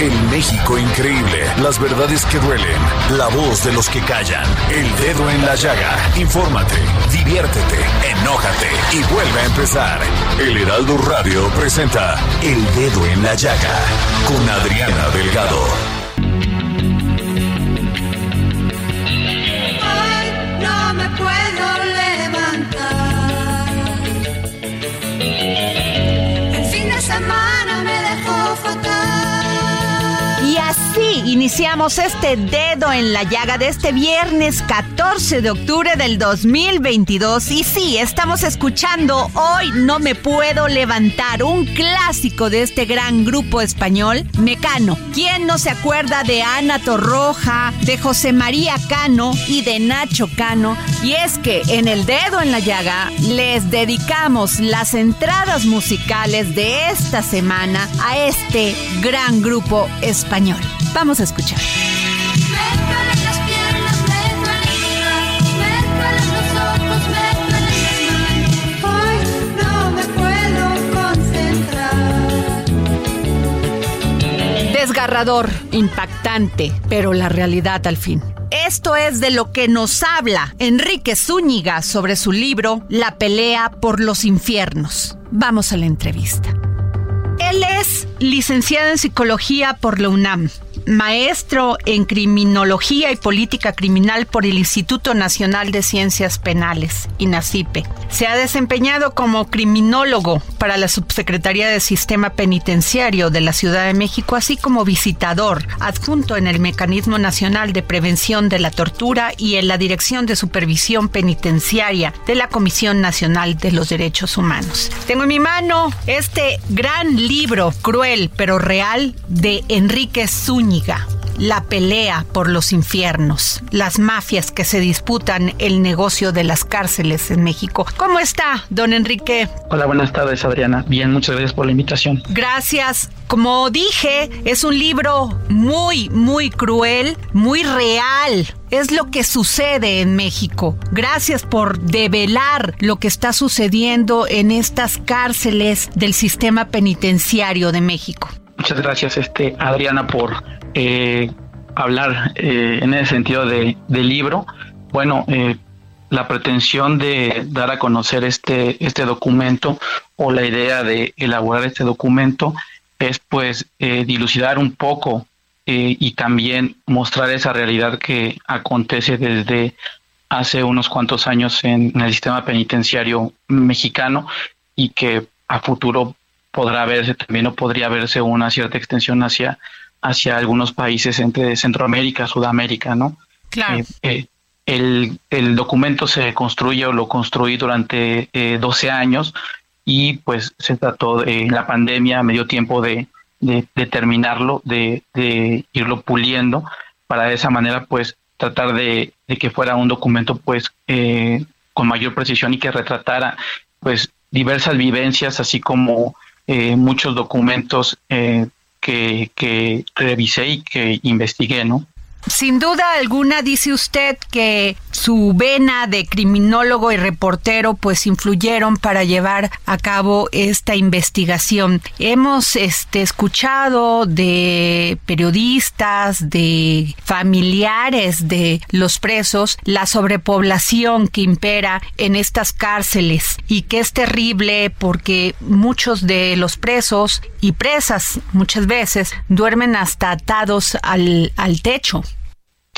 El México increíble. Las verdades que duelen. La voz de los que callan. El dedo en la llaga. Infórmate, diviértete, enójate y vuelve a empezar. El Heraldo Radio presenta El Dedo en la Llaga con Adriana Delgado. Hoy no me puedo levantar. El fin de semana iniciamos este dedo en la llaga de este viernes 14 de octubre del 2022. Y sí, estamos escuchando Hoy no me puedo levantar, un clásico de este gran grupo español, Mecano. ¿Quién no se acuerda de Ana Torroja, de José María Cano y de Nacho Cano? Y es que en el dedo en la llaga les dedicamos las entradas musicales de esta semana a este gran grupo español. Vamos a escuchar. Desgarrador, impactante, pero la realidad al fin. Esto es de lo que nos habla Enrique Zúñiga sobre su libro La pelea por los infiernos. Vamos a la entrevista. Él es licenciado en psicología por la UNAM, maestro en criminología y política criminal por el Instituto Nacional de Ciencias Penales, INACIPE. Se ha desempeñado como criminólogo para la Subsecretaría de Sistema Penitenciario de la Ciudad de México, así como visitador adjunto en el Mecanismo Nacional de Prevención de la Tortura y en la Dirección de Supervisión Penitenciaria de la Comisión Nacional de los Derechos Humanos. Tengo en mi mano este gran libro, cruel pero real, de Enrique Zúñiga. La pelea por los infiernos, las mafias que se disputan el negocio de las cárceles en México. ¿Cómo está, don Enrique? Hola, buenas tardes, Adriana. Bien, muchas gracias por la invitación. Gracias. Como dije, es un libro muy, muy cruel, muy real. Es lo que sucede en México. Gracias por develar lo que está sucediendo en estas cárceles del sistema penitenciario de México. Muchas gracias, este, Adriana, por eh, hablar eh, en ese sentido de, del libro. Bueno, eh, la pretensión de dar a conocer este, este documento o la idea de elaborar este documento es pues eh, dilucidar un poco eh, y también mostrar esa realidad que acontece desde hace unos cuantos años en, en el sistema penitenciario mexicano y que a futuro podrá verse también o podría verse una cierta extensión hacia, hacia algunos países entre Centroamérica, Sudamérica, ¿no? Claro. Eh, eh, el, el documento se construye o lo construí durante eh, 12 años y pues se trató de, la pandemia, me dio tiempo de, de, de terminarlo, de, de irlo puliendo para de esa manera pues tratar de, de que fuera un documento pues eh, con mayor precisión y que retratara pues diversas vivencias así como eh, muchos documentos eh, que, que revisé y que investigué, ¿no? Sin duda alguna dice usted que su vena de criminólogo y reportero pues influyeron para llevar a cabo esta investigación. Hemos este, escuchado de periodistas, de familiares de los presos, la sobrepoblación que impera en estas cárceles y que es terrible porque muchos de los presos y presas muchas veces duermen hasta atados al, al techo.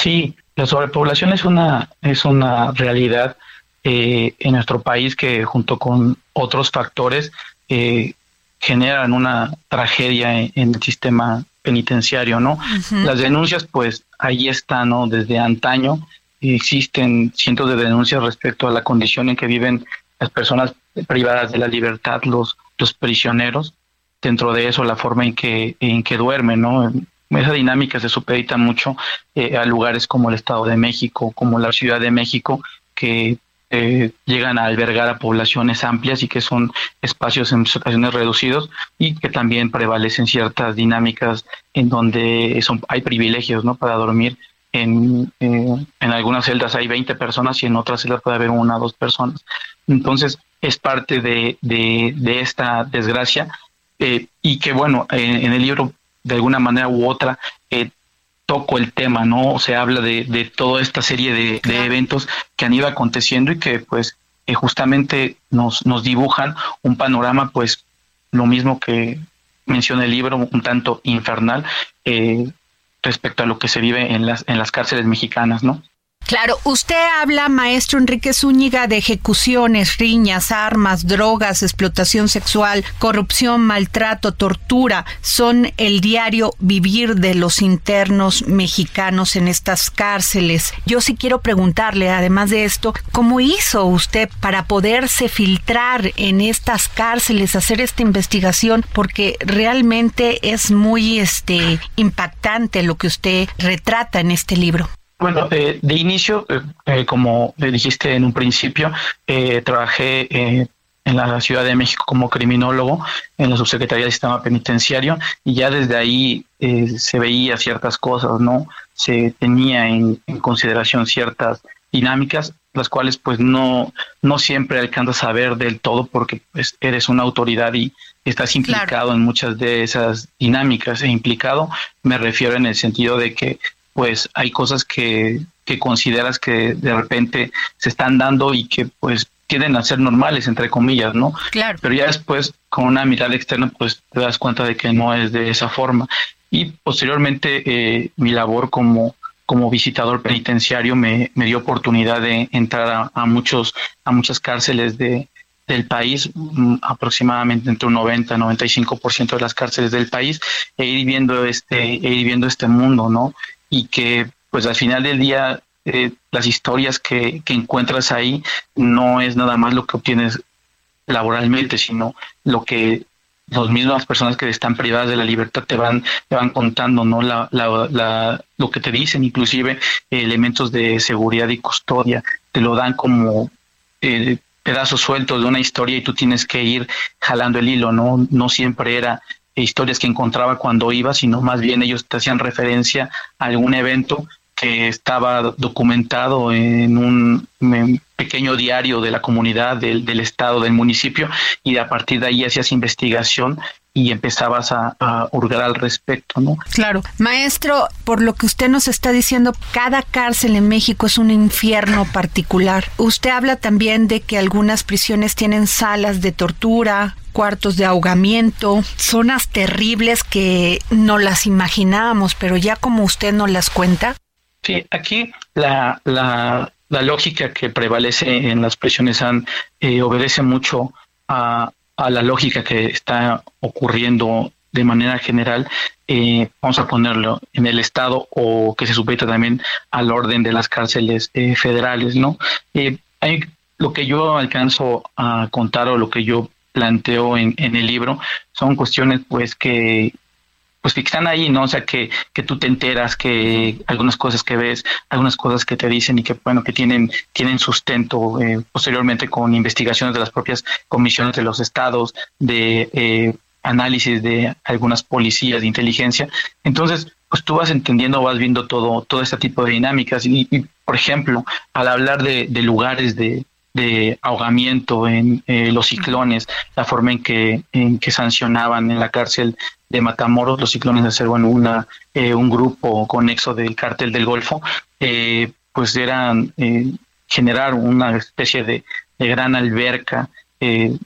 Sí, la sobrepoblación es una, es una realidad eh, en nuestro país que junto con otros factores eh, generan una tragedia en, en, el sistema penitenciario, ¿no? Las denuncias, pues ahí están, ¿no? Desde antaño existen cientos de denuncias respecto a la condición en que viven las personas privadas de la libertad, los, los prisioneros, dentro de eso la forma en que, en que duermen, ¿no? Esa dinámica se supedita mucho eh, a lugares como el Estado de México, como la Ciudad de México, que eh, llegan a albergar a poblaciones amplias y que son espacios en ocasiones reducidos y que también prevalecen ciertas dinámicas en donde son, hay privilegios ¿no? para dormir. En, eh, en algunas celdas hay 20 personas y en otras celdas puede haber una o dos personas. Entonces, es parte de, de, de esta desgracia y que, bueno, en el libro, de alguna manera u otra, eh, toco el tema, ¿no? Se habla de, de toda esta serie de, de, eventos que han ido aconteciendo y que pues eh, justamente nos, nos dibujan un panorama pues lo mismo que menciona el libro, un tanto infernal eh, respecto a lo que se vive en las, en las cárceles mexicanas, ¿no? Claro, usted habla, maestro Enrique Zúñiga, de ejecuciones, riñas, armas, drogas, explotación sexual, corrupción, maltrato, tortura. Son el diario vivir de los internos mexicanos en estas cárceles. Yo sí quiero preguntarle, además de esto, ¿cómo hizo usted para poderse filtrar en estas cárceles, hacer esta investigación? Porque realmente es muy este, impactante lo que usted retrata en este libro. Bueno, eh, de inicio, eh, eh, como dijiste en un principio, eh, trabajé eh, en la Ciudad de México como criminólogo en la Subsecretaría de Sistema Penitenciario y ya desde ahí se veía ciertas cosas, ¿no? Se tenía en, en, consideración ciertas dinámicas, las cuales pues no, no siempre alcanzas a ver del todo porque pues, eres una autoridad y estás implicado claro. en muchas de esas dinámicas. E implicado me refiero en el sentido de que pues hay cosas que, que consideras que de repente se están dando y que pues tienden a ser normales, entre comillas, ¿no? Claro. Pero ya después, con una mirada externa, pues te das cuenta de que no es de esa forma. Y posteriormente, eh, mi labor como, como visitador penitenciario me, me dio oportunidad de entrar a, a, muchos, a muchas cárceles de, del país, mm, aproximadamente entre un 90 95% de las cárceles del país, e ir viendo este, e ir viendo este mundo, ¿no? Y que pues al final del día eh, las historias que, que, encuentras ahí no es nada más lo que obtienes laboralmente, sino lo que las mismas personas que están privadas de la libertad te van, te van contando, ¿no? La, la, la, lo que te dicen, inclusive elementos de seguridad y custodia, te lo dan como eh, pedazos sueltos de una historia y tú tienes que ir jalando el hilo, ¿no? No siempre era historias que encontraba cuando iba, sino más bien ellos te hacían referencia a algún evento que estaba documentado en un pequeño diario de la comunidad, del, del, estado, del municipio, y a partir de ahí hacías investigación y empezabas a, a, hurgar al respecto, ¿no? Claro. Maestro, por lo que usted nos está diciendo, cada cárcel en México es un infierno particular. Usted habla también de que algunas prisiones tienen salas de tortura, cuartos de ahogamiento, zonas terribles que no las imaginábamos, pero ya como usted nos las cuenta. Sí, aquí la, la, la lógica que prevalece en las prisiones han, eh, obedece mucho a, a, la lógica que está ocurriendo de manera general, eh, vamos a ponerlo en el Estado o que se sujeta también al orden de las cárceles eh, federales, ¿no? Eh, hay, lo que yo alcanzo a contar o lo que yo planteo en, en el libro son cuestiones pues que pues que están ahí, ¿no? O sea, que, que tú te enteras que algunas cosas que ves, algunas cosas que te dicen y que, bueno, que tienen, tienen sustento eh, posteriormente con investigaciones de las propias comisiones de los estados, de eh, análisis de algunas policías de inteligencia. Entonces, pues tú vas entendiendo, vas viendo todo, todo este tipo de dinámicas. Y, y por ejemplo, al hablar de, de lugares de, de ahogamiento en eh, los ciclones, la forma en que, en que sancionaban en la cárcel de Matamoros los ciclones de ser bueno, una, eh, un grupo conexo del cártel del Golfo, eh, pues eran eh, generar una especie de, de gran alberca eh,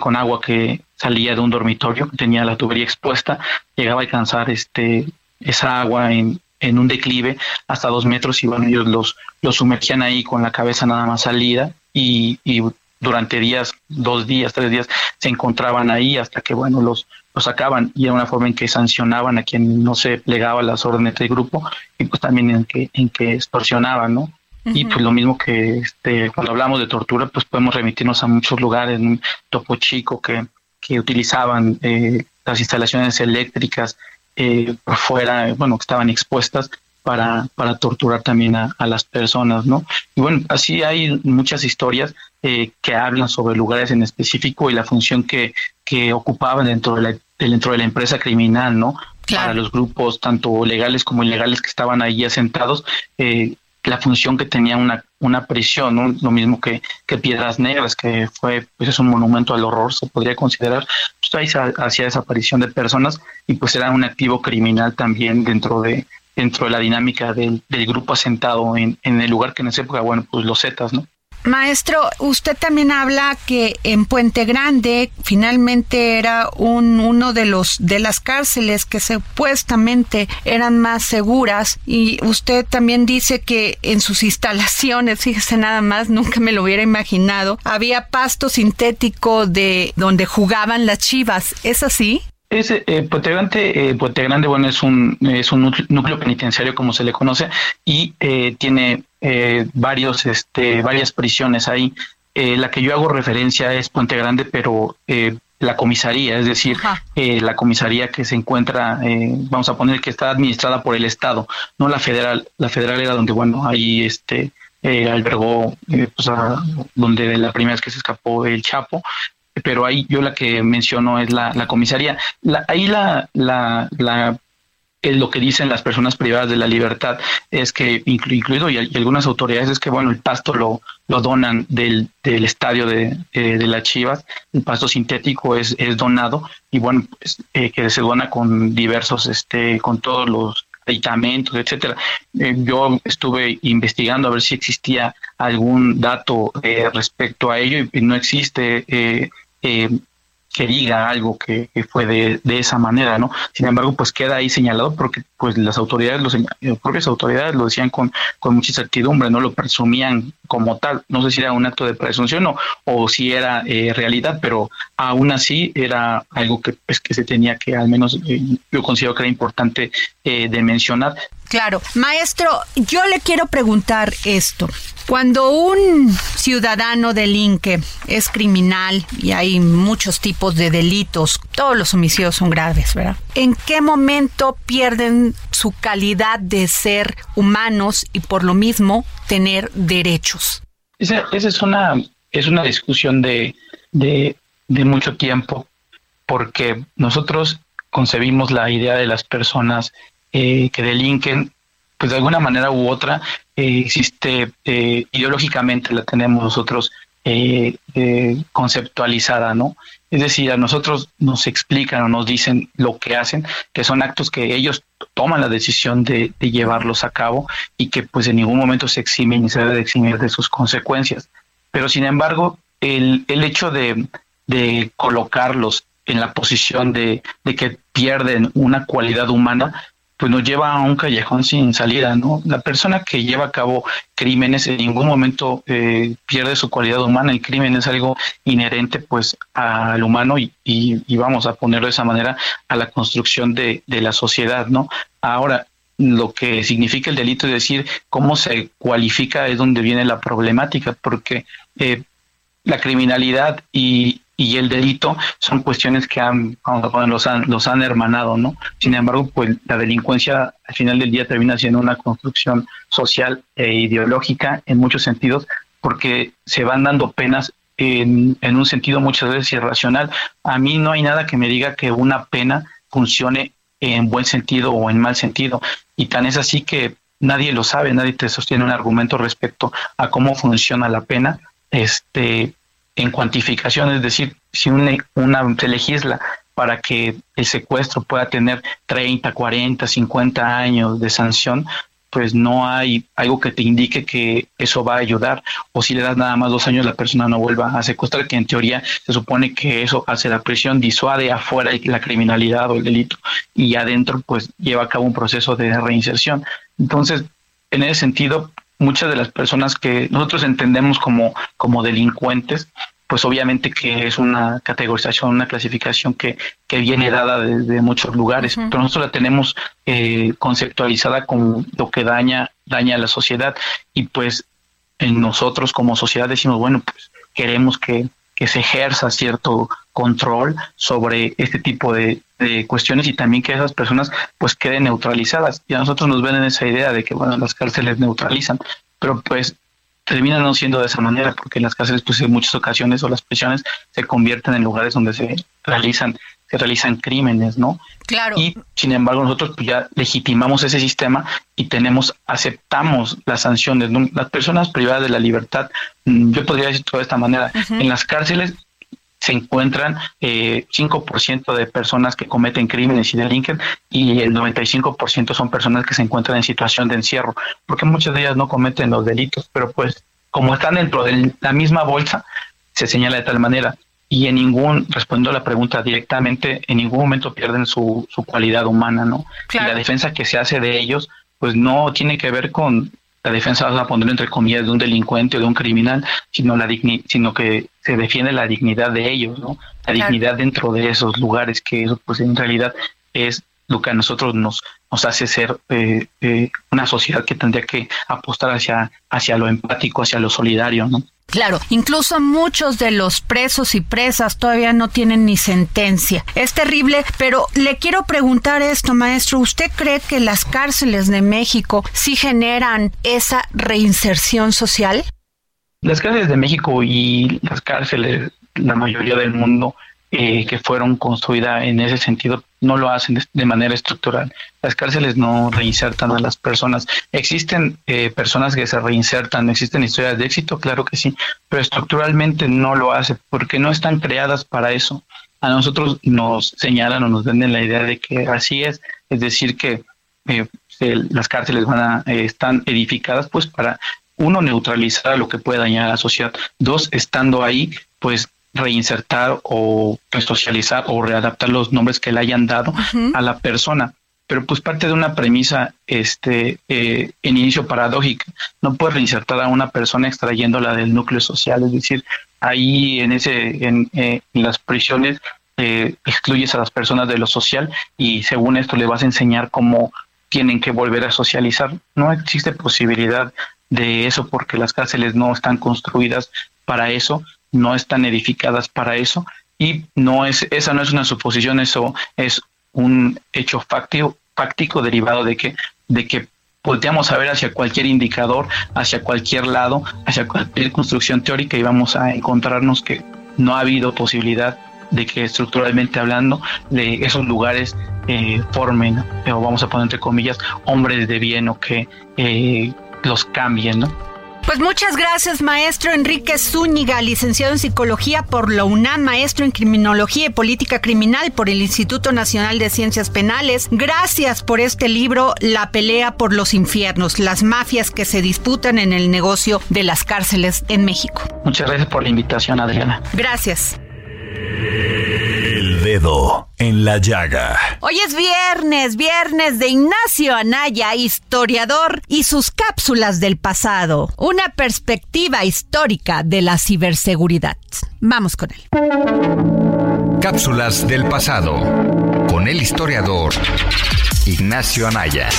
con agua que salía de un dormitorio, tenía la tubería expuesta, llegaba a alcanzar este esa agua en en un declive hasta dos metros y bueno, ellos los, los sumergían ahí con la cabeza nada más salida y, y durante días, dos días, tres días, se encontraban ahí hasta que, bueno, los, los sacaban. Y era una forma en que sancionaban a quien no se plegaba las órdenes del grupo y pues también en que, en que extorsionaban, ¿no? Y pues lo mismo que este, cuando hablamos de tortura, pues podemos remitirnos a muchos lugares, en Topo Chico, que, que utilizaban eh, las instalaciones eléctricas eh, por fuera, bueno, que estaban expuestas para, para torturar también a, las personas, ¿no? Y bueno, así hay muchas historias eh, que hablan sobre lugares en específico y la función que, que ocupaban dentro de la, dentro de la empresa criminal, ¿no? Para los grupos, tanto legales como ilegales que estaban ahí asentados, eh, la función que tenía una, una prisión, ¿no? lo mismo que, que Piedras Negras, que fue pues es un monumento al horror, se podría considerar, pues ahí se hacía desaparición de personas y pues era un activo criminal también dentro de dentro de la dinámica del, grupo asentado en, en el lugar que en esa época, bueno, pues los Zetas, ¿no? Maestro, usted también habla que en Puente Grande finalmente era un, uno de los de las cárceles que supuestamente eran más seguras y usted también dice que en sus instalaciones, fíjese nada más, nunca me lo hubiera imaginado, había pasto sintético de donde jugaban las chivas, ¿es así? Es, eh, Puente Grande, eh, Puente Grande, bueno, es un, es un núcleo penitenciario como se le conoce y eh, tiene eh, varios, este, varias prisiones ahí. Eh, la que yo hago referencia es Puente Grande, pero eh, la comisaría, es decir, la comisaría que se encuentra, eh, vamos a poner que está administrada por el Estado, no la federal. La federal era donde, bueno, ahí este eh, albergó, eh, pues, a, donde la primera vez que se escapó el Chapo, pero ahí yo la que menciono es la, la comisaría. La, ahí la, la, la lo que dicen las personas privadas de la libertad es que, incluido y, algunas autoridades, es que, bueno, el pasto lo, lo donan del, del estadio de, de, las Chivas, el pasto sintético es, es donado y, bueno, pues, eh, que se dona con diversos, este, con todos los aditamentos, etcétera. Eh, yo estuve investigando a ver si existía algún dato eh, respecto a ello y no existe. Eh, que diga algo que, fue de, de, esa manera, ¿no? Sin embargo, pues queda ahí señalado porque pues las autoridades, los, propias autoridades lo decían con, con mucha incertidumbre, no lo presumían como tal, no sé si era un acto de presunción o, o si era eh, realidad, pero aún así era algo que, pues, que se tenía que al menos eh, yo considero que era importante eh, de mencionar. Claro, maestro, yo le quiero preguntar esto. Cuando un ciudadano delinque, es criminal y hay muchos tipos de delitos, todos los homicidios son graves, ¿verdad? ¿En qué momento pierden su calidad de ser humanos y por lo mismo tener derechos? Esa, esa es una es una discusión de, de, de mucho tiempo porque nosotros concebimos la idea de las personas eh, que delinquen pues de alguna manera u otra eh, existe eh, ideológicamente la tenemos nosotros conceptualizada, ¿no? Es decir, a nosotros nos explican o nos dicen lo que hacen, que son actos que ellos toman la decisión de, llevarlos a cabo y que pues en ningún momento se eximen y se debe de eximir de sus consecuencias. Pero sin embargo, el, el hecho de, de colocarlos en la posición de, de que pierden una cualidad humana, pues nos lleva a un callejón sin salida, ¿no? La persona que lleva a cabo crímenes en ningún momento eh, pierde su cualidad humana. El crimen es algo inherente, pues, al humano y, y, y, vamos a ponerlo de esa manera a la construcción de, de la sociedad, ¿no? Ahora, lo que significa el delito, es decir, cómo se cualifica es donde viene la problemática, porque eh, la criminalidad y, y el delito son cuestiones que han, los han, los han hermanado, ¿no? Sin embargo, pues la delincuencia al final del día termina siendo una construcción social e ideológica en muchos sentidos, porque se van dando penas en, en un sentido muchas veces irracional. A mí no hay nada que me diga que una pena funcione en buen sentido o en mal sentido. Y tan es así que nadie lo sabe, nadie te sostiene un argumento respecto a cómo funciona la pena. Este, en cuantificación, es decir, si una, una, se legisla para que el secuestro pueda tener 30, 40, 50 años de sanción, pues no hay algo que te indique que eso va a ayudar. O si le das nada más dos años, la persona no vuelva a secuestrar, que en teoría se supone que eso hace la presión, disuade afuera la criminalidad o el delito y adentro pues lleva a cabo un proceso de reinserción. Entonces, en ese sentido, muchas de las personas que nosotros entendemos como, como delincuentes, pues obviamente que es una categorización, una clasificación que, que viene dada desde muchos lugares, pero nosotros la tenemos eh, conceptualizada como lo que daña, daña a la sociedad. Y pues en nosotros como sociedad decimos, bueno, pues queremos que, que se ejerza cierto control sobre este tipo de, de, cuestiones y también que esas personas pues queden neutralizadas. Y a nosotros nos ven en esa idea de que, bueno, las cárceles neutralizan, pero pues termina no siendo de esa manera, porque en las cárceles, pues en muchas ocasiones o las prisiones se convierten en lugares donde se realizan se realizan crímenes, ¿no? Claro. Y sin embargo nosotros pues, ya legitimamos ese sistema y tenemos, aceptamos las sanciones. ¿no? Las personas privadas de la libertad, mm, yo podría decir de esta manera, en las cárceles se encuentran eh, 5% de personas que cometen crímenes y delinquen y el 95% son personas que se encuentran en situación de encierro, porque muchas de ellas no cometen los delitos, pero pues como están dentro de la misma bolsa, se señala de tal manera y en ningún, respondiendo a la pregunta directamente, en ningún momento pierden su, su cualidad humana, ¿no? Claro. Y la defensa que se hace de ellos, pues no tiene que ver con la defensa, vamos a poner entre comillas, de un delincuente o de un criminal, sino, la digni sino que se defiende la dignidad de ellos, ¿no? La Claro. dignidad dentro de esos lugares, que eso pues en realidad es lo que a nosotros nos, nos hace ser eh, eh, una sociedad que tendría que apostar hacia, hacia lo empático, hacia lo solidario, ¿no? Claro, incluso muchos de los presos y presas todavía no tienen ni sentencia. Es terrible, pero le quiero preguntar esto, maestro. ¿Usted cree que las cárceles de México sí generan esa reinserción social? Las cárceles de México y las cárceles, la mayoría del mundo eh, que fueron construidas en ese sentido, no lo hacen de, manera estructural. Las cárceles no reinsertan a las personas. Existen eh, personas que se reinsertan, existen historias de éxito, claro que sí, pero estructuralmente no lo hace porque no están creadas para eso. A nosotros nos señalan o nos venden la idea de que así es, es decir, que eh, las cárceles van a, eh, están edificadas pues para uno neutralizar a lo que puede dañar a la sociedad, dos estando ahí pues reinsertar o resocializar o readaptar los nombres que le hayan dado a la persona. Pero pues parte de una premisa este eh, en inicio paradójica no puedes reinsertar a una persona extrayéndola del núcleo social. Es decir ahí en ese en, eh, en las prisiones eh, excluyes a las personas de lo social y según esto le vas a enseñar cómo tienen que volver a socializar. No existe posibilidad de eso porque las cárceles no están construidas para eso no están edificadas para eso y no es esa no es una suposición eso es un hecho fáctico, fáctico derivado de que de que volteamos a ver hacia cualquier indicador, hacia cualquier lado, hacia cualquier construcción teórica y vamos a encontrarnos que no ha habido posibilidad de que estructuralmente hablando de esos lugares eh, formen, o vamos a poner entre comillas, hombres de bien o que eh, los cambien, ¿no? Pues muchas gracias, maestro Enrique Zúñiga, licenciado en psicología por la UNAM, maestro en criminología y política criminal por el Instituto Nacional de Ciencias Penales. Gracias por este libro, La pelea por los infiernos, las mafias que se disputan en el negocio de las cárceles en México. Muchas gracias por la invitación, Adriana. Gracias. Dedo en la llaga. Hoy es viernes, viernes de Ignacio Anaya, historiador, y sus cápsulas del pasado. Una perspectiva histórica de la ciberseguridad. Vamos con él. Cápsulas del pasado con el historiador Ignacio Anaya.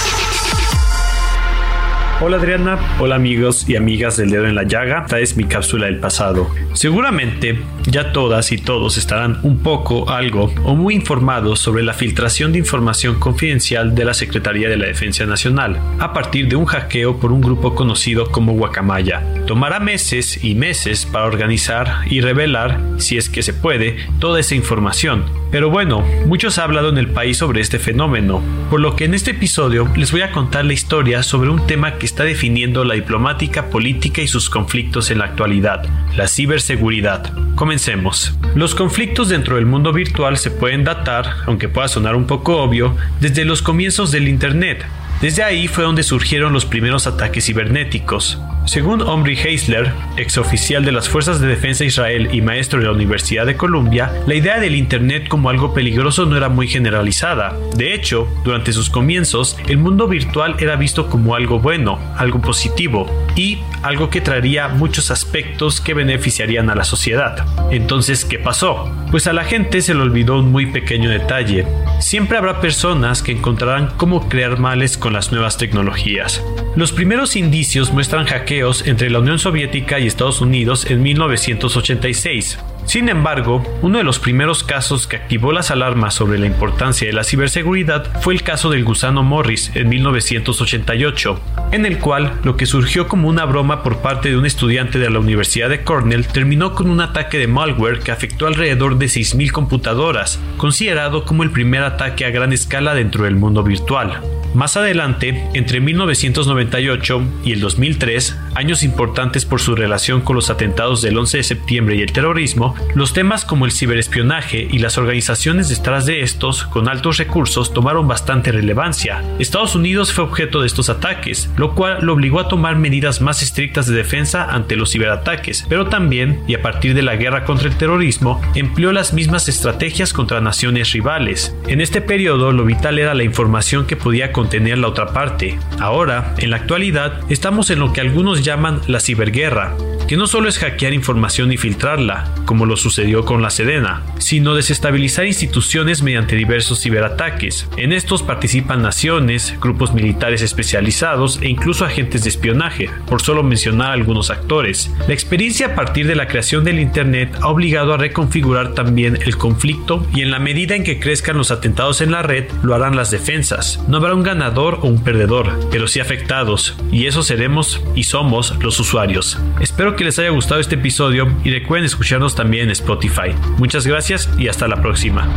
Hola Adriana, hola amigos y amigas del dedo en la llaga, esta es mi cápsula del pasado. Seguramente ya todas y todos estarán un poco, algo o muy informados sobre la filtración de información confidencial de la Secretaría de la Defensa Nacional a partir de un hackeo por un grupo conocido como Guacamaya. Tomará meses y meses para organizar y revelar, si es que se puede, toda esa información. Pero bueno, muchos han hablado en el país sobre este fenómeno, por lo que en este episodio les voy a contar la historia sobre un tema que está definiendo la diplomática política y sus conflictos en la actualidad, la ciberseguridad. Comencemos. Los conflictos dentro del mundo virtual se pueden datar, aunque pueda sonar un poco obvio, desde los comienzos del Internet. Desde ahí fue donde surgieron los primeros ataques cibernéticos. Según Omri Heisler, exoficial de las Fuerzas de Defensa de Israel y maestro de la Universidad de Columbia, la idea del Internet como algo peligroso no era muy generalizada. De hecho, durante sus comienzos, el mundo virtual era visto como algo bueno, algo positivo y algo que traería muchos aspectos que beneficiarían a la sociedad. Entonces, ¿qué pasó? Pues a la gente se le olvidó un muy pequeño detalle. Siempre habrá personas que encontrarán cómo crear males con las nuevas tecnologías. Los primeros indicios muestran hackeos entre la Unión Soviética y Estados Unidos en 1986. Sin embargo, uno de los primeros casos que activó las alarmas sobre la importancia de la ciberseguridad fue el caso del gusano Morris en 1988, en el cual lo que surgió como una broma por parte de un estudiante de la Universidad de Cornell terminó con un ataque de malware que afectó alrededor de 6.000 computadoras, considerado como el primer ataque a gran escala dentro del mundo virtual. Más adelante, entre 1998 y el 2003, años importantes por su relación con los atentados del 11 de septiembre y el terrorismo, los temas como el ciberespionaje y las organizaciones detrás de estos, con altos recursos, tomaron bastante relevancia. Estados Unidos fue objeto de estos ataques, lo cual lo obligó a tomar medidas más estrictas de defensa ante los ciberataques, pero también, y a partir de la guerra contra el terrorismo, empleó las mismas estrategias contra naciones rivales. En este periodo, lo vital era la información que podía contener la otra parte. Ahora, en la actualidad, estamos en lo que algunos llaman la ciberguerra, que no solo es hackear información y filtrarla, como lo sucedió con la Sedena, sino desestabilizar instituciones mediante diversos ciberataques. En estos participan naciones, grupos militares especializados e incluso agentes de espionaje, por solo mencionar algunos actores. La experiencia a partir de la creación del Internet ha obligado a reconfigurar también el conflicto y en la medida en que crezcan los atentados en la red, lo harán las defensas. No habrá un ganador o un perdedor, pero sí afectados, y eso seremos y somos los usuarios. Espero que les haya gustado este episodio y recuerden escucharnos también en Spotify. Muchas gracias y hasta la próxima.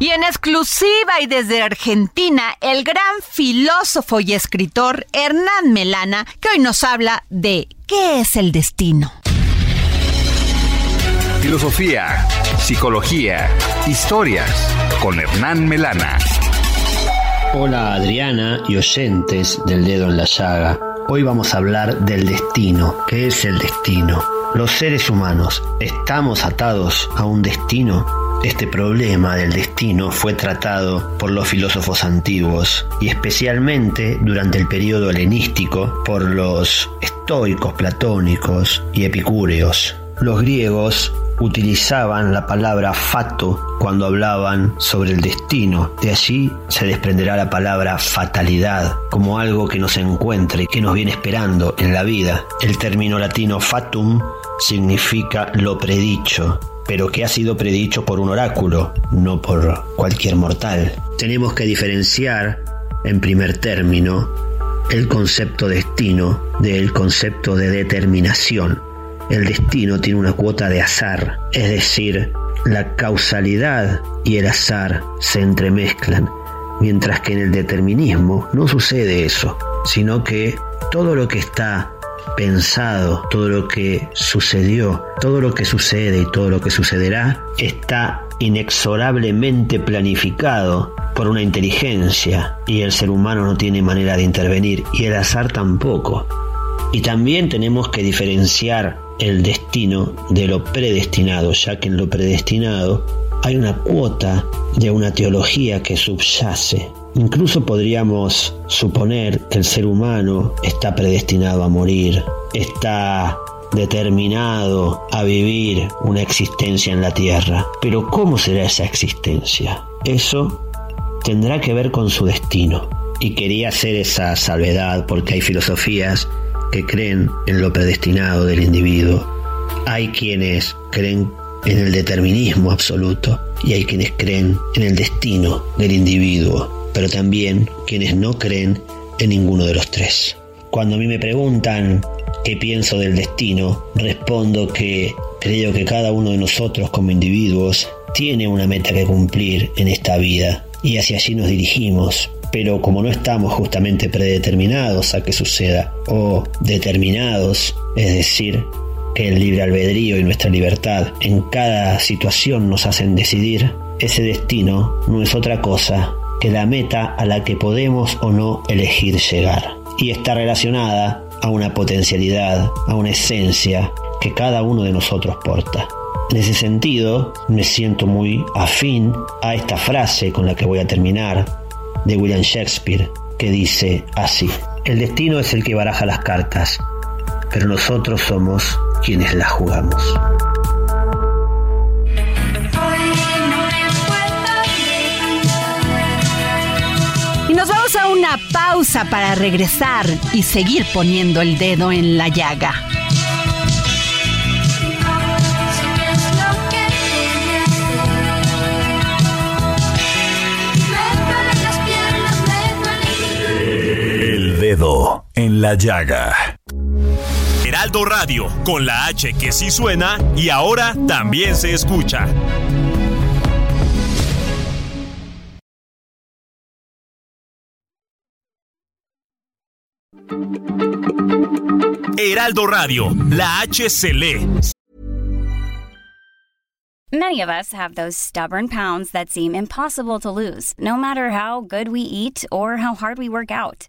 Y en exclusiva y desde Argentina, el gran filósofo y escritor Hernán Melana, que hoy nos habla de qué es el destino. Filosofía, psicología, historias con Hernán Melana. Hola Adriana y oyentes del dedo en la llaga. Hoy vamos a hablar del destino. ¿Qué es el destino? Los seres humanos, ¿estamos atados a un destino? Este problema del destino fue tratado por los filósofos antiguos y especialmente durante el periodo helenístico por los estoicos platónicos y epicúreos. Los griegos utilizaban la palabra fato cuando hablaban sobre el destino. De allí se desprenderá la palabra fatalidad como algo que nos encuentre, que nos viene esperando en la vida. El término latino fatum significa lo predicho, pero que ha sido predicho por un oráculo, no por cualquier mortal. Tenemos que diferenciar, en primer término, el concepto destino del concepto de determinación. El destino tiene una cuota de azar, es decir, la causalidad y el azar se entremezclan, mientras que en el determinismo no sucede eso, sino que todo lo que está pensado, todo lo que sucedió, todo lo que sucede y todo lo que sucederá está inexorablemente planificado por una inteligencia y el ser humano no tiene manera de intervenir y el azar tampoco. Y también tenemos que diferenciar el destino de lo predestinado, ya que en lo predestinado hay una cuota de una teología que subyace. Incluso podríamos suponer que el ser humano está predestinado a morir, está determinado a vivir una existencia en la tierra. Pero ¿cómo será esa existencia? Eso tendrá que ver con su destino. Y quería hacer esa salvedad porque hay filosofías que creen en lo predestinado del individuo. Hay quienes creen en el determinismo absoluto y hay quienes creen en el destino del individuo, pero también quienes no creen en ninguno de los tres. Cuando a mí me preguntan qué pienso del destino, respondo que creo que cada uno de nosotros como individuos tiene una meta que cumplir en esta vida y hacia allí nos dirigimos. Pero como no estamos justamente predeterminados a que suceda o determinados, es decir, que el libre albedrío y nuestra libertad en cada situación nos hacen decidir, ese destino no es otra cosa que la meta a la que podemos o no elegir llegar. Y está relacionada a una potencialidad, a una esencia que cada uno de nosotros porta. En ese sentido, me siento muy afín a esta frase con la que voy a terminar de William Shakespeare, que dice así, el destino es el que baraja las cartas, pero nosotros somos quienes las jugamos. Y nos vamos a una pausa para regresar y seguir poniendo el dedo en la llaga. Dedo en la llaga. Heraldo Radio, con la H que sí suena y ahora también se escucha. Heraldo Radio, la H se lee. Many of us have those stubborn pounds that seem impossible to lose, no matter how good we eat or how hard we work out.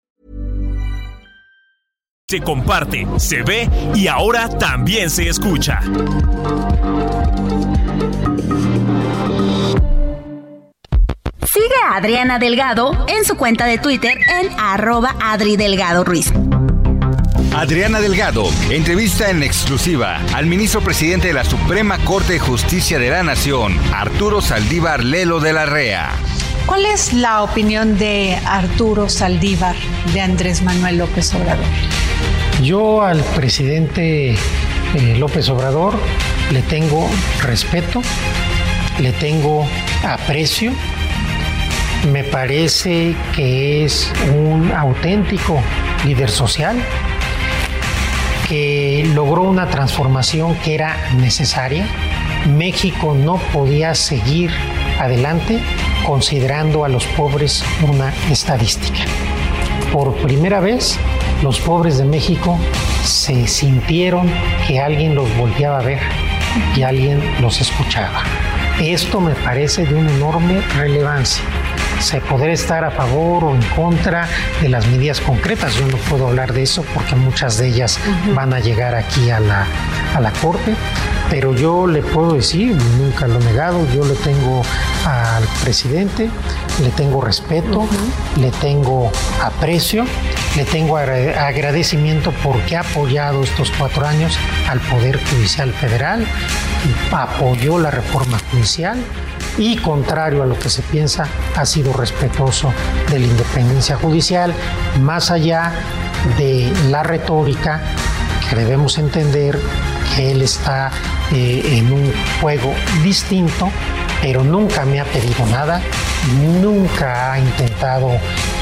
Se comparte, se ve y ahora también se escucha. Sigue a Adriana Delgado en su cuenta de Twitter en arroba Adri Delgado Ruiz. Adriana Delgado entrevista en exclusiva al ministro presidente de la Suprema Corte de Justicia de la Nación, Arturo Saldívar Lelo de la REA. ¿Cuál es la opinión de Arturo Saldívar de Andrés Manuel López Obrador? Yo al presidente eh, López Obrador le tengo respeto, le tengo aprecio. Me parece que es un auténtico líder social que logró una transformación que era necesaria. México no podía seguir adelante considerando a los pobres una estadística. Por primera vez, los pobres de México se sintieron que alguien los volteaba a ver y alguien los escuchaba. Esto me parece de una enorme relevancia. Se podrá estar a favor o en contra de las medidas concretas. Yo no puedo hablar de eso porque muchas de ellas van a llegar aquí a la, a la Corte. Pero yo le puedo decir, nunca lo he negado, yo le tengo al presidente, le tengo respeto, le tengo aprecio, le tengo agra- agradecimiento porque ha apoyado estos cuatro años al Poder Judicial Federal, apoyó la reforma judicial y contrario a lo que se piensa, ha sido respetuoso de la independencia judicial, más allá de la retórica que debemos entender que él está eh, en un juego distinto, pero nunca me ha pedido nada, nunca ha intentado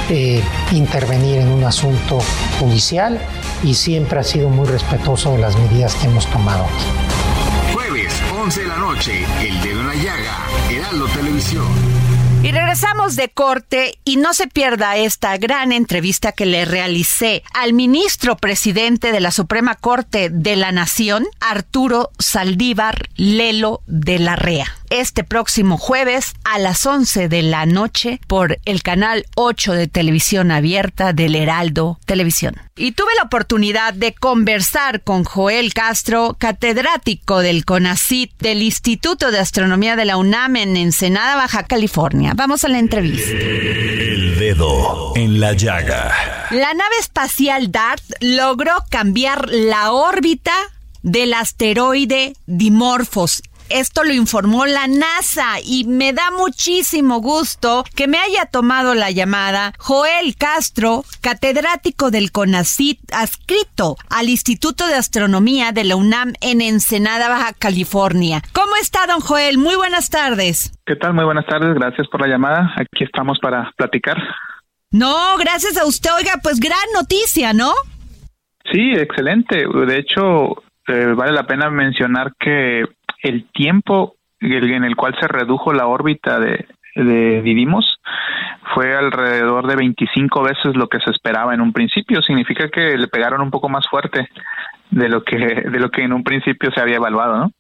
eh, intervenir en un asunto judicial y siempre ha sido muy respetuoso de las medidas que hemos tomado aquí. Jueves, 11 de la noche, El Dedo en la Llaga, Heraldo Televisión. Y regresamos de corte y no se pierda esta gran entrevista que le realicé al ministro presidente de la Suprema Corte de la Nación, Arturo Saldívar Lelo de la Rea. Este próximo jueves a las 11 de la noche por el canal 8 de televisión abierta del Heraldo Televisión. Y tuve la oportunidad de conversar con Joel Castro, catedrático del CONACIT del Instituto de Astronomía de la UNAM en Ensenada, Baja California. Vamos a la entrevista. El dedo en la llaga. La nave espacial DART logró cambiar la órbita del asteroide Dimorphos. Esto lo informó la NASA y me da muchísimo gusto que me haya tomado la llamada Joel Castro, catedrático del CONACIT, adscrito al Instituto de Astronomía de la UNAM en Ensenada, Baja California. ¿Cómo está, don Joel? Muy buenas tardes. ¿Qué tal? Muy buenas tardes. Gracias por la llamada. Aquí estamos para platicar. No, gracias a usted. Oiga, pues gran noticia, ¿no? Sí, excelente. De hecho, eh, vale la pena mencionar que el tiempo en el cual se redujo la órbita de, de Didymos fue alrededor de 25 veces lo que se esperaba en un principio. Significa que le pegaron un poco más fuerte de lo que de lo que en un principio se había evaluado, ¿no?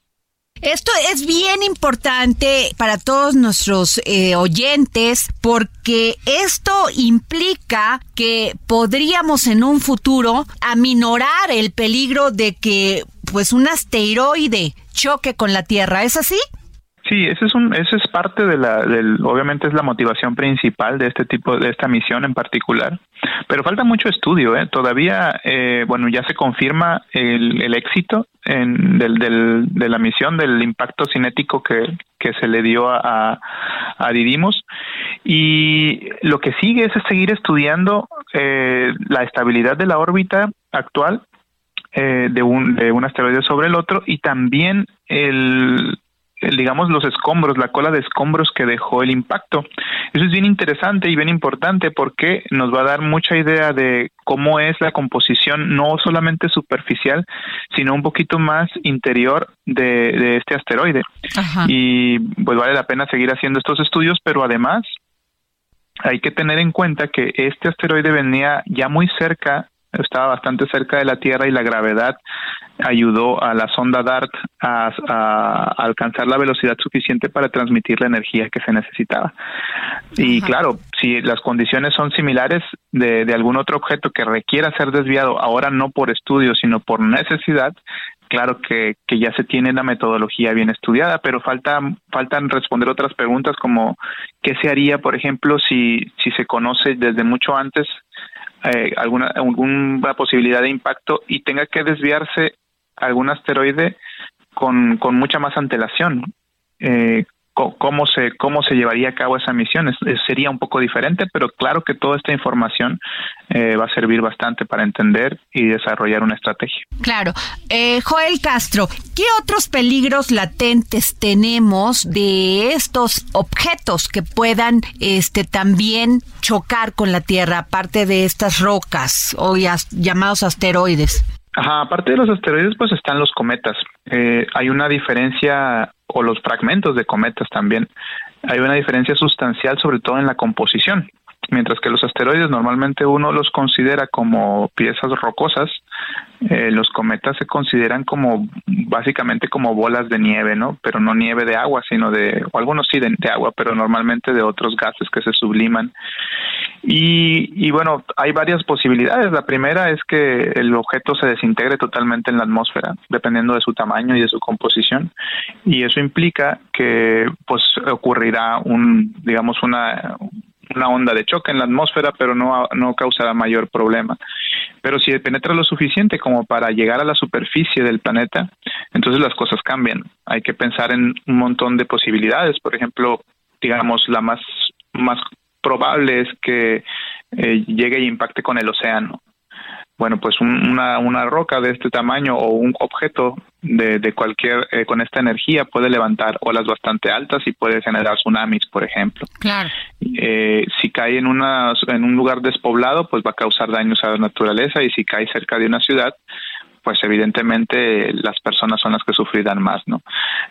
Esto es bien importante para todos nuestros eh, oyentes porque esto implica que podríamos en un futuro aminorar el peligro de que pues un asteroide choque con la Tierra. ¿Es así? Sí, ese es un, ese es parte de la, del, obviamente es la motivación principal de este tipo, de esta misión en particular. Pero falta mucho estudio, ¿eh? Todavía, eh, bueno, ya se confirma el, éxito de la misión, del impacto cinético que, que se le dio a, Didymos. Y lo que sigue es seguir estudiando eh, la estabilidad de la órbita actual eh, de, un, de un asteroide sobre el otro y también el, digamos, los escombros, la cola de escombros que dejó el impacto. Eso es bien interesante y bien importante porque nos va a dar mucha idea de cómo es la composición, no solamente superficial, sino un poquito más interior de, de este asteroide. Y pues vale la pena seguir haciendo estos estudios, pero además hay que tener en cuenta que este asteroide venía ya muy cerca estaba bastante cerca de la Tierra y la gravedad ayudó a la sonda DART a, alcanzar la velocidad suficiente para transmitir la energía que se necesitaba. Y claro, si las condiciones son similares de, de algún otro objeto que requiera ser desviado, ahora no por estudio, sino por necesidad, claro que, que, ya se tiene la metodología bien estudiada, pero falta, faltan responder otras preguntas como qué se haría, por ejemplo, si, si se conoce desde mucho antes eh, alguna, alguna posibilidad de impacto y tenga que desviarse algún asteroide con, con mucha más antelación. Eh, cómo se cómo se llevaría a cabo esa misión. Sería un poco diferente pero claro que toda esta información eh, va a servir bastante para entender y desarrollar una estrategia. Claro. Eh, Joel Castro qué otros peligros latentes tenemos de estos objetos que puedan este también chocar con la Tierra aparte de estas rocas o llamados asteroides Ajá, aparte de los asteroides, pues están los cometas. Eh, hay una diferencia o los fragmentos de cometas también. Hay una diferencia sustancial sobre todo en la composición. Mientras que los asteroides normalmente uno los considera como piezas rocosas, eh, los cometas se consideran como básicamente como bolas de nieve, ¿no? Pero no nieve de agua, sino de, o algunos sí de, agua, pero normalmente de otros gases que se subliman. Y, y bueno, hay varias posibilidades. La primera es que el objeto se desintegre totalmente en la atmósfera, dependiendo de su tamaño y de su composición. Y eso implica que pues ocurrirá un, digamos, una una onda de choque en la atmósfera, pero no, no causará mayor problema. Pero si penetra lo suficiente como para llegar a la superficie del planeta, entonces las cosas cambian. Hay que pensar en un montón de posibilidades. Por ejemplo, digamos, la más, más probable es que eh, llegue y impacte con el océano bueno, pues una, una roca de este tamaño o un objeto de, de cualquier, eh, con esta energía puede levantar olas bastante altas y puede generar tsunamis, por ejemplo. Claro. Eh, si cae en, una, en un lugar despoblado, pues va a causar daños a la naturaleza y si cae cerca de una ciudad, pues evidentemente las personas son las que sufrirán más, ¿no?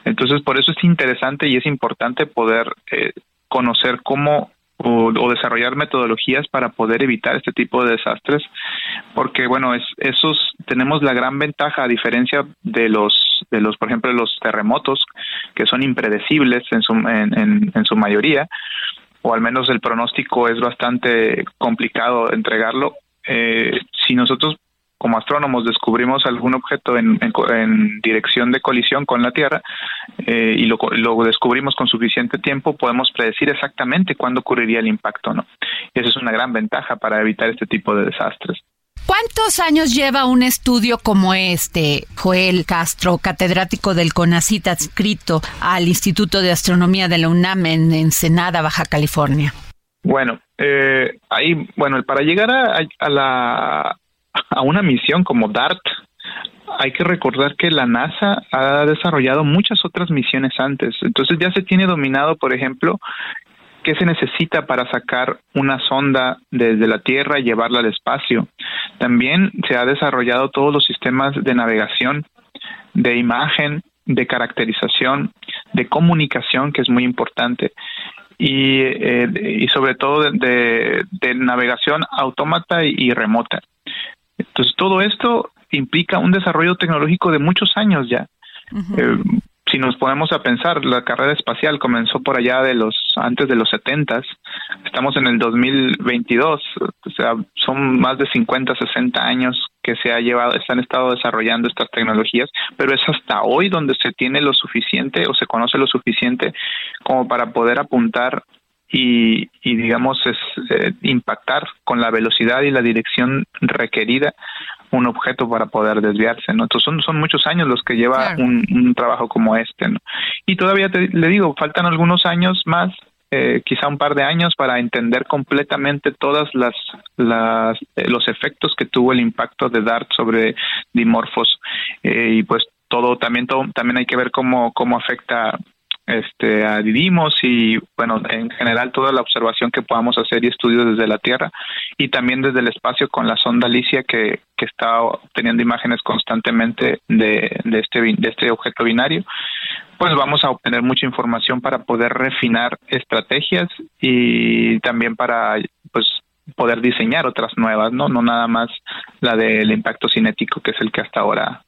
Entonces, por eso es interesante y es importante poder eh, conocer cómo o, desarrollar metodologías para poder evitar este tipo de desastres, porque bueno, es, esos tenemos la gran ventaja a diferencia de los de los, por ejemplo, los terremotos que son impredecibles en su en, en, su mayoría, o al menos el pronóstico es bastante complicado entregarlo. Eh, si nosotros como astrónomos descubrimos algún objeto en, dirección de colisión con la Tierra eh, y lo, lo, descubrimos con suficiente tiempo, podemos predecir exactamente cuándo ocurriría el impacto, ¿no? Y esa es una gran ventaja para evitar este tipo de desastres. ¿Cuántos años lleva un estudio como este, Joel Castro, catedrático del CONACIT adscrito al Instituto de Astronomía de la UNAM en Ensenada, Baja California? Bueno, eh, ahí, bueno, para llegar a la a una misión como DART, hay que recordar que la NASA ha desarrollado muchas otras misiones antes. Entonces ya se tiene dominado, por ejemplo, qué se necesita para sacar una sonda desde la Tierra y llevarla al espacio. También se ha desarrollado todos los sistemas de navegación, de imagen, de caracterización, de comunicación, que es muy importante, y, eh, y sobre todo de, de navegación autómata y, remota. Entonces, todo esto implica un desarrollo tecnológico de muchos años ya. Si nos ponemos a pensar, la carrera espacial comenzó por allá de los antes de los 70, estamos en el 2022, o sea, son más de 50, 60 años que se ha llevado, se han estado desarrollando estas tecnologías, pero es hasta hoy donde se tiene lo suficiente o se conoce lo suficiente como para poder apuntar y, y digamos es eh, impactar con la velocidad y la dirección requerida un objeto para poder desviarse, ¿no? Entonces son, son muchos años los que lleva un, trabajo como este, ¿no? Y todavía le digo, faltan algunos años más, eh, quizá un par de años para entender completamente todas las, las eh, los efectos que tuvo el impacto de DART sobre dimorfos eh, y pues todo también todo, también hay que ver cómo cómo afecta este, y, bueno, en general toda la observación que podamos hacer y estudios desde la Tierra y también desde el espacio con la sonda Alicia que, que está obteniendo imágenes constantemente de, de, este, de este objeto binario, pues vamos a obtener mucha información para poder refinar estrategias y también para, pues, poder diseñar otras nuevas, ¿no? No nada más la del impacto cinético, que es el que hasta ahora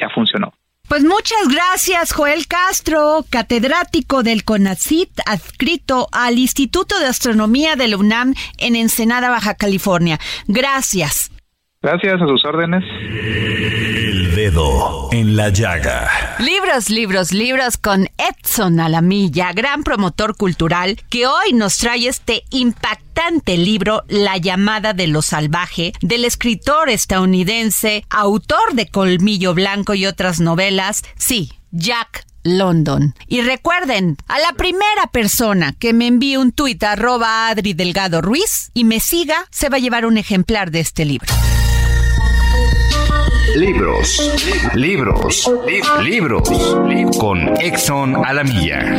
ya funcionó. Pues muchas gracias, Joel Castro, catedrático del CONACIT, adscrito al Instituto de Astronomía de la UNAM en Ensenada, Baja California. Gracias. Gracias a sus órdenes. El dedo en la llaga. Libros, libros, libros con Edson Alamilla, gran promotor cultural, que hoy nos trae este impactante libro La llamada de lo salvaje, del escritor estadounidense, autor de Colmillo Blanco y otras novelas, sí, Jack London. Y recuerden, a la primera persona que me envíe un tuit arroba Adri Delgado Ruiz y me siga, se va a llevar un ejemplar de este libro. Libros, libros, libros, con Exxon a la milla.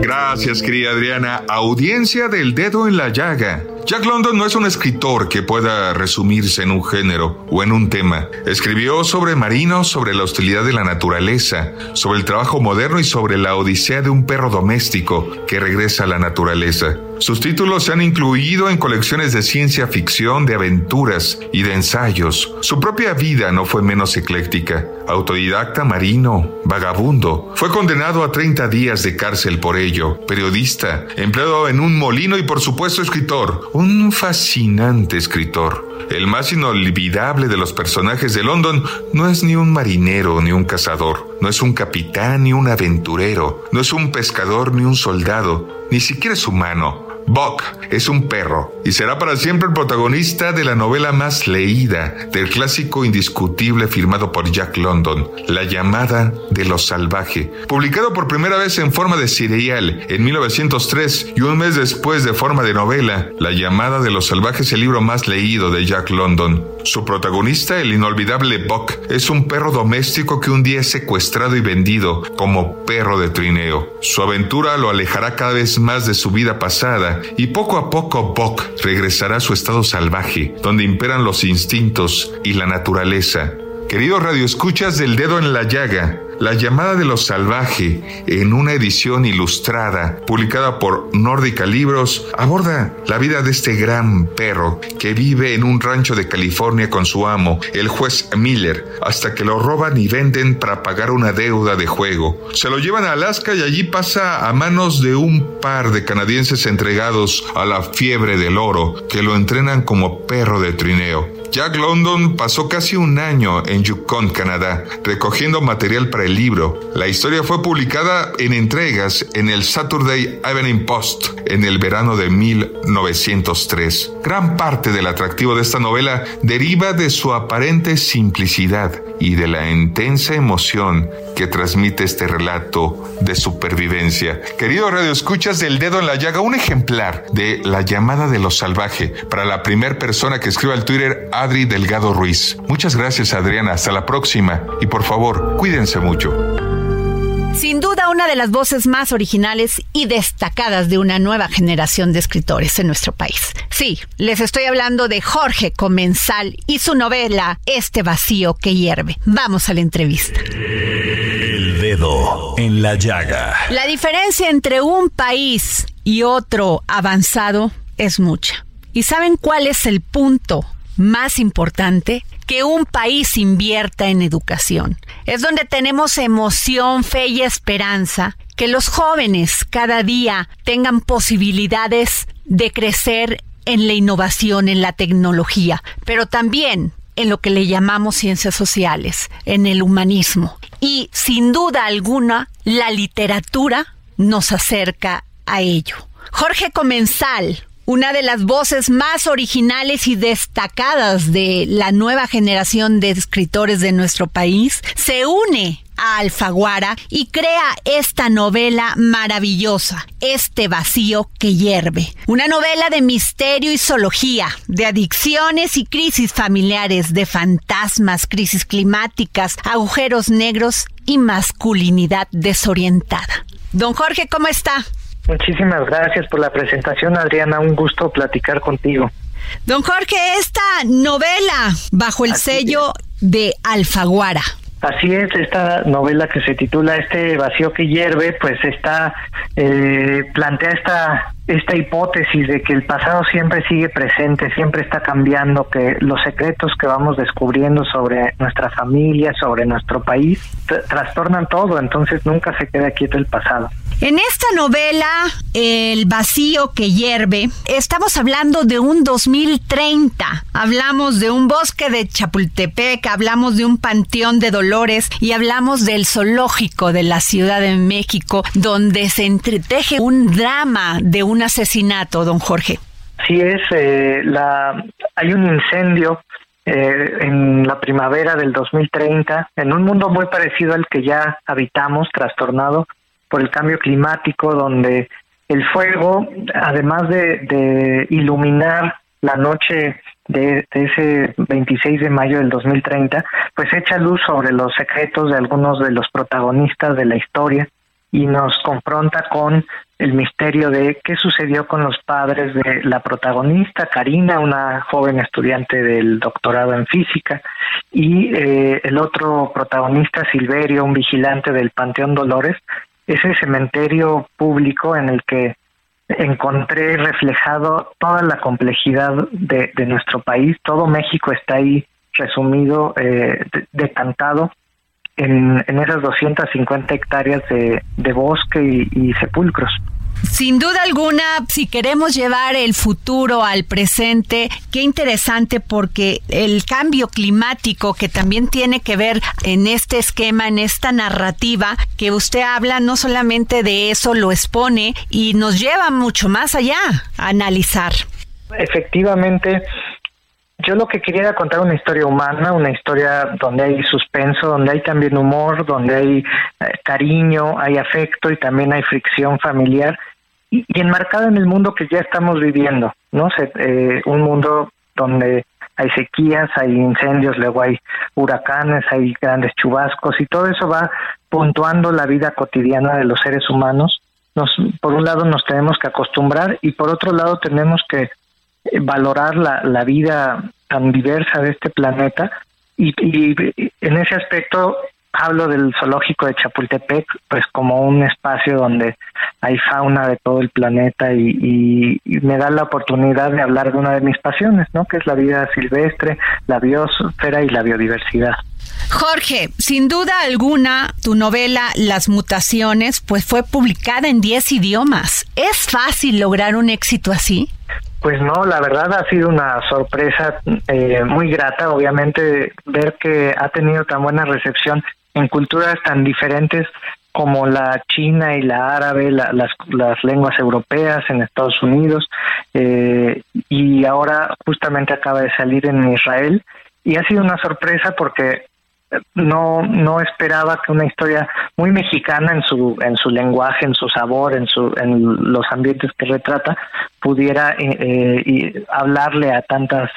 Gracias, querida Adriana. Audiencia del dedo en la llaga. Jack London no es un escritor que pueda resumirse en un género o en un tema. Escribió sobre marinos, sobre la hostilidad de la naturaleza, sobre el trabajo moderno y sobre la odisea de un perro doméstico que regresa a la naturaleza. Sus títulos se han incluido en colecciones de ciencia ficción, de aventuras y de ensayos. Su propia vida no fue menos ecléctica. Autodidacta marino, vagabundo. Fue condenado a 30 días de cárcel por ello. Periodista, empleado en un molino y por supuesto escritor. Un fascinante escritor. El más inolvidable de los personajes de London no es ni un marinero ni un cazador, no es un capitán ni un aventurero, no es un pescador ni un soldado, ni siquiera es humano. Buck es un perro y será para siempre el protagonista de la novela más leída del clásico indiscutible firmado por Jack London, La llamada de lo salvaje, publicado por primera vez en forma de serial en 1903 y un mes después de forma de novela, La llamada de los salvajes el libro más leído de Jack London. Su protagonista, el inolvidable Buck, es un perro doméstico que un día es secuestrado y vendido como perro de trineo. Su aventura lo alejará cada vez más de su vida pasada y poco a poco Buck regresará a su estado salvaje, donde imperan los instintos y la naturaleza. Queridos radioescuchas del dedo en la llaga, la llamada de lo salvaje, en una edición ilustrada publicada por Nórdica Libros, aborda la vida de este gran perro que vive en un rancho de California con su amo, el juez Miller, hasta que lo roban y venden para pagar una deuda de juego. Se lo llevan a Alaska y allí pasa a manos de un par de canadienses entregados a la fiebre del oro, que lo entrenan como perro de trineo. Jack London pasó casi un año en Yukon, Canadá, recogiendo material para el libro. La historia fue publicada en entregas en el Saturday Evening Post en el verano de 1903. Gran parte del atractivo de esta novela deriva de su aparente simplicidad y de la intensa emoción que transmite este relato de supervivencia. Querido Radio Escuchas del Dedo en la Llaga, un ejemplar de La llamada de lo salvaje para la primera persona que escriba al Twitter Adri Delgado Ruiz. Muchas gracias Adriana, hasta la próxima y por favor, cuídense mucho. Sin duda una de las voces más originales y destacadas de una nueva generación de escritores en nuestro país. Sí, les estoy hablando de Jorge Comensal y su novela Este vacío que hierve. Vamos a la entrevista. El dedo en la llaga. La diferencia entre un país y otro avanzado es mucha. ¿Y saben cuál es el punto más importante? Que un país invierta en educación. Es donde tenemos emoción, fe y esperanza. Que los jóvenes cada día tengan posibilidades de crecer en la innovación, en la tecnología, pero también en lo que le llamamos ciencias sociales, en el humanismo. Y sin duda alguna, la literatura nos acerca a ello. Jorge Comensal, una de las voces más originales y destacadas de la nueva generación de escritores de nuestro país, se une a Alfaguara y crea esta novela maravillosa, Este vacío que hierve. Una novela de misterio y zoología, de adicciones y crisis familiares, de fantasmas, crisis climáticas, agujeros negros y masculinidad desorientada. Don Jorge, ¿cómo está? Muchísimas gracias por la presentación, Adriana. Un gusto platicar contigo. Don Jorge, esta novela bajo el sello de Alfaguara. Así es, esta novela que se titula Este vacío que hierve, pues está, eh, plantea esta, esta hipótesis de que el pasado siempre sigue presente, siempre está cambiando, que los secretos que vamos descubriendo sobre nuestra familia, sobre nuestro país, trastornan todo, entonces nunca se queda quieto el pasado. En esta novela, El vacío que hierve, estamos hablando de un 2030. Hablamos de un bosque de Chapultepec, hablamos de un panteón de Dolores y hablamos del zoológico de la Ciudad de México, donde se entreteje un drama de un asesinato, don Jorge. Sí es, eh, la, hay un incendio eh, en la primavera del 2030, en un mundo muy parecido al que ya habitamos, trastornado por el cambio climático, donde el fuego, además de, iluminar la noche de, ese 26 de mayo del 2030, pues echa luz sobre los secretos de algunos de los protagonistas de la historia y nos confronta con el misterio de qué sucedió con los padres de la protagonista, Karina, una joven estudiante del doctorado en física, y eh, el otro protagonista, Silverio, un vigilante del Panteón Dolores, ese cementerio público en el que encontré reflejado toda la complejidad de, nuestro país. Todo México está ahí resumido, eh, decantado en, en, esas 250 hectáreas de, bosque y sepulcros. Sin duda alguna, si queremos llevar el futuro al presente, qué interesante porque el cambio climático que también tiene que ver en este esquema, en esta narrativa que usted habla, no solamente de eso lo expone y nos lleva mucho más allá a analizar. Efectivamente, yo lo que quería era contar una historia humana, una historia donde hay suspenso, donde hay también humor, donde hay eh, cariño, hay afecto y también hay fricción familiar y, enmarcada en el mundo que ya estamos viviendo, ¿no? Se, eh, un mundo donde hay sequías, hay incendios, luego hay huracanes, hay grandes chubascos y todo eso va puntuando la vida cotidiana de los seres humanos. Nos, por un lado nos tenemos que acostumbrar y por otro lado tenemos que eh, valorar la, la vida tan diversa de este planeta y, y en ese aspecto hablo del zoológico de Chapultepec pues como un espacio donde hay fauna de todo el planeta y, me da la oportunidad de hablar de una de mis pasiones, ¿no? Que es la vida silvestre, la biosfera y la biodiversidad. Jorge, sin duda alguna, tu novela Las mutaciones pues fue publicada en 10 idiomas. ¿Es fácil lograr un éxito así? Pues no, la verdad ha sido una sorpresa eh, muy grata, obviamente, ver que ha tenido tan buena recepción en culturas tan diferentes como la china y la árabe, las, las, lenguas europeas en Estados Unidos, eh, y ahora justamente acaba de salir en Israel, y ha sido una sorpresa porque no no esperaba que una historia muy mexicana en su en su lenguaje en su sabor en su en los ambientes que retrata pudiera eh, eh hablarle a tantas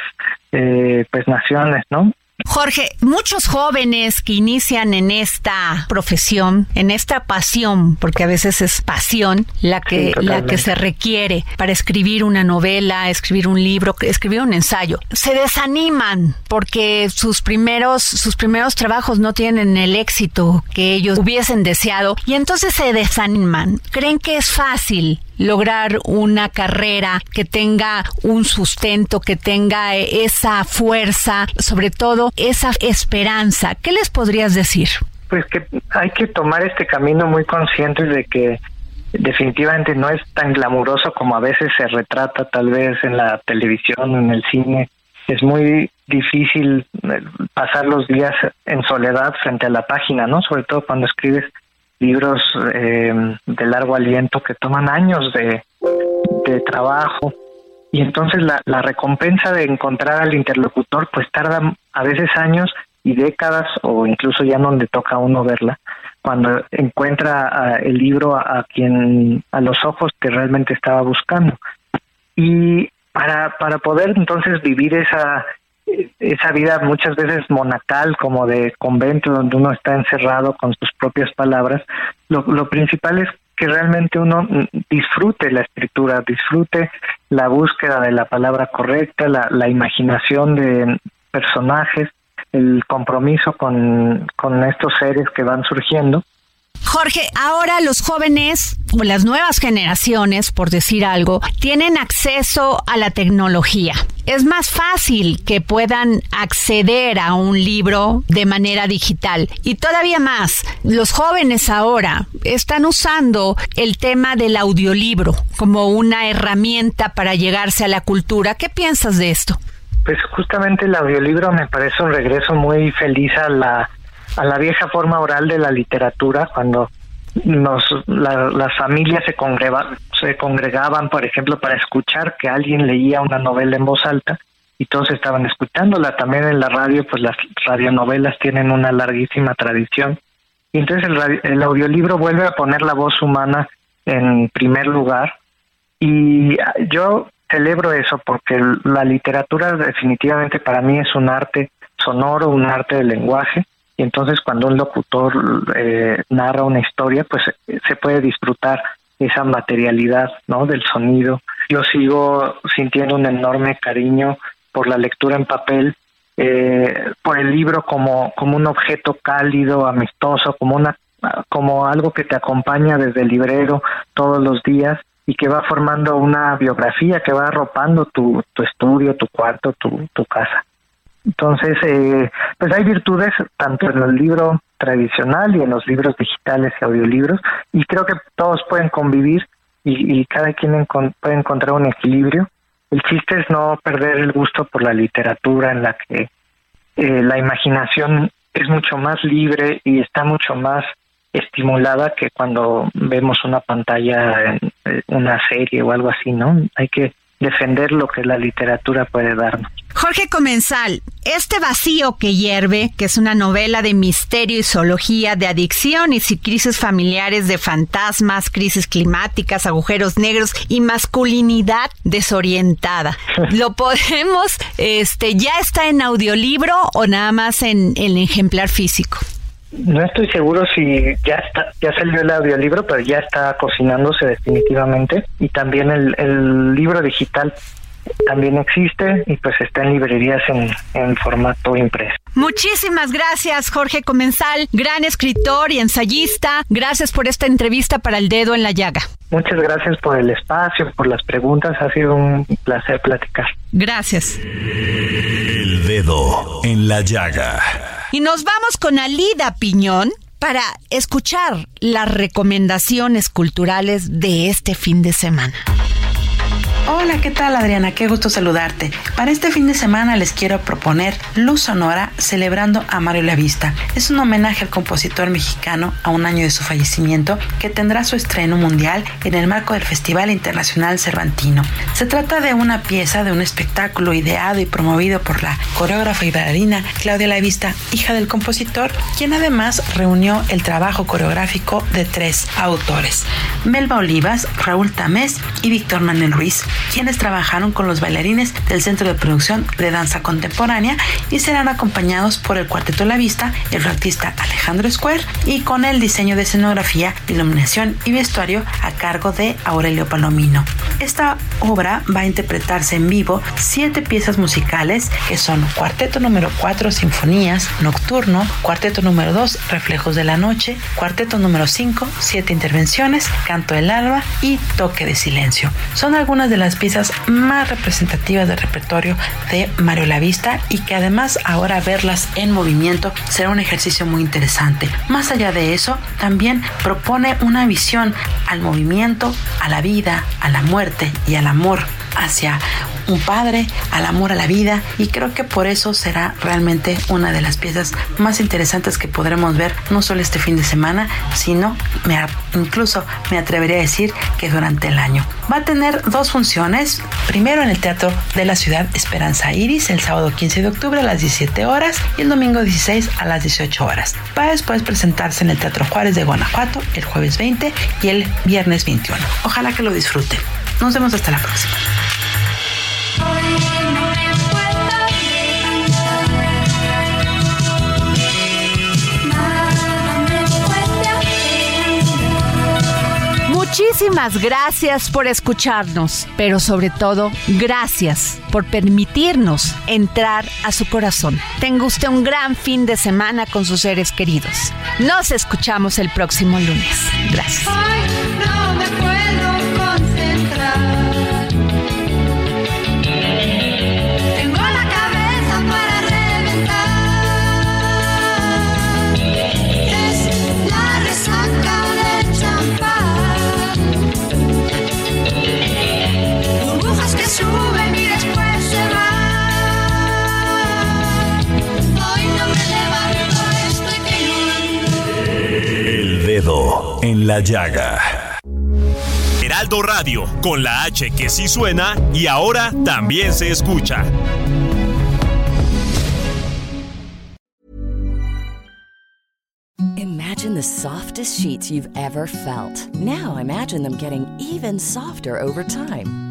eh, pues naciones no Jorge, muchos jóvenes que inician en esta profesión, en esta pasión, porque a veces es pasión la que, la que se requiere para escribir una novela, escribir un libro, escribir un ensayo, se desaniman porque sus primeros, sus primeros trabajos no tienen el éxito que ellos hubiesen deseado y entonces se desaniman. Creen que es fácil lograr una carrera que tenga un sustento, que tenga esa fuerza, sobre todo esa esperanza. ¿Qué les podrías decir? Pues que hay que tomar este camino muy conscientes de que definitivamente no es tan glamuroso como a veces se retrata tal vez en la televisión, en el cine. Es muy difícil eh, pasar los días en soledad frente a la página, ¿no? Sobre todo cuando escribes libros eh, de largo aliento que toman años de, trabajo. Y entonces la, la recompensa de encontrar al interlocutor pues tarda a veces años y décadas o incluso ya donde toca a uno verla cuando encuentra el libro a, quien a los ojos que realmente estaba buscando. Y para para poder entonces vivir esa esa vida muchas veces monacal, como de convento, donde uno está encerrado con sus propias palabras, lo, principal es que realmente uno disfrute la escritura, disfrute la búsqueda de la palabra correcta, la, la imaginación de personajes, el compromiso con, con estos seres que van surgiendo Jorge, ahora los jóvenes o las nuevas generaciones, por decir algo, tienen acceso a la tecnología. Es más fácil que puedan acceder a un libro de manera digital. Y todavía más, los jóvenes ahora están usando el tema del audiolibro como una herramienta para llegarse a la cultura. ¿Qué piensas de esto? Pues justamente el audiolibro me parece un regreso muy feliz a la a la vieja forma oral de la literatura cuando nos, las familias se, congregaban, se congregaban, por ejemplo, para escuchar que alguien leía una novela en voz alta y todos estaban escuchándola. También en la radio, pues las radionovelas tienen una larguísima tradición. Y entonces el, el audiolibro vuelve a poner la voz humana en primer lugar. Y yo celebro eso porque la literatura definitivamente para mí es un arte sonoro, un arte del lenguaje y entonces cuando un locutor eh, narra una historia, pues se puede disfrutar esa materialidad, ¿no? Del sonido. Yo sigo sintiendo un enorme cariño por la lectura en papel, eh, por el libro como como un objeto cálido, amistoso, como una como algo que te acompaña desde el librero todos los días y que va formando una biografía que va arropando tu, tu estudio, tu cuarto, tu, tu casa. Entonces, eh, pues hay virtudes tanto en el libro tradicional y en los libros digitales y audiolibros, y creo que todos pueden convivir y, cada quien puede encontrar un equilibrio. El chiste es no perder el gusto por la literatura en la que eh, la imaginación es mucho más libre y está mucho más estimulada que cuando vemos una pantalla en eh, una serie o algo así, ¿no? Hay que defender lo que la literatura puede darnos. Jorge Comensal, este vacío que hierve, que es una novela de misterio y zoología, de adicciones y crisis familiares, de fantasmas, crisis climáticas, agujeros negros y masculinidad desorientada. ¿Lo podemos, este, ya está en audiolibro o nada más en el ejemplar físico? No estoy seguro si ya está, ya salió el audiolibro, pero ya está cocinándose definitivamente. Y también el, el libro digital también existe y pues está en librerías en, en, formato impreso. Muchísimas gracias Jorge Comensal, gran escritor y ensayista. Gracias por esta entrevista para El Dedo en la Llaga. Muchas gracias por el espacio, por las preguntas. Ha sido un placer platicar. Gracias. El Dedo en la Llaga. Y nos vamos con Alida Piñón para escuchar las recomendaciones culturales de este fin de semana. Hola, ¿qué tal Adriana? Qué gusto saludarte. Para este fin de semana les quiero proponer Luz Sonora celebrando a Mario Lavista. Es un homenaje al compositor mexicano a un año de su fallecimiento que tendrá su estreno mundial en el marco del Festival Internacional Cervantino. Se trata de una pieza de un espectáculo ideado y promovido por la coreógrafa y bailarina Claudia Lavista, hija del compositor, quien además reunió el trabajo coreográfico de tres autores, Melba Olivas, Raúl Tamés y Víctor Manuel Ruiz quienes trabajaron con los bailarines del Centro de Producción de Danza Contemporánea y serán acompañados por el Cuarteto La Vista, el artista Alejandro Square y con el diseño de escenografía, iluminación y vestuario a cargo de Aurelio Palomino. Esta obra va a interpretarse en vivo siete piezas musicales que son Cuarteto número 4, Sinfonías, Nocturno, Cuarteto número 2, Reflejos de la Noche, Cuarteto número 5, Siete Intervenciones, Canto del Alba y Toque de Silencio. Son algunas de las piezas más representativas del repertorio de Mario Lavista y que además ahora verlas en movimiento será un ejercicio muy interesante. Más allá de eso, también propone una visión al movimiento, a la vida, a la muerte y al amor hacia un padre, al amor a la vida y creo que por eso será realmente una de las piezas más interesantes que podremos ver no solo este fin de semana, sino incluso me atrevería a decir que durante el año. Va a tener dos funciones, primero en el Teatro de la Ciudad Esperanza Iris el sábado 15 de octubre a las 17 horas y el domingo 16 a las 18 horas. Va a después presentarse en el Teatro Juárez de Guanajuato el jueves 20 y el viernes 21. Ojalá que lo disfruten. Nos vemos hasta la próxima. Muchísimas gracias por escucharnos, pero sobre todo gracias por permitirnos entrar a su corazón. Tenga usted un gran fin de semana con sus seres queridos. Nos escuchamos el próximo lunes. Gracias. Dedo en la llaga. Heraldo Radio, con la H que sí suena y ahora también se escucha. Imagine the softest sheets you've ever felt. Now imagine them getting even softer over time.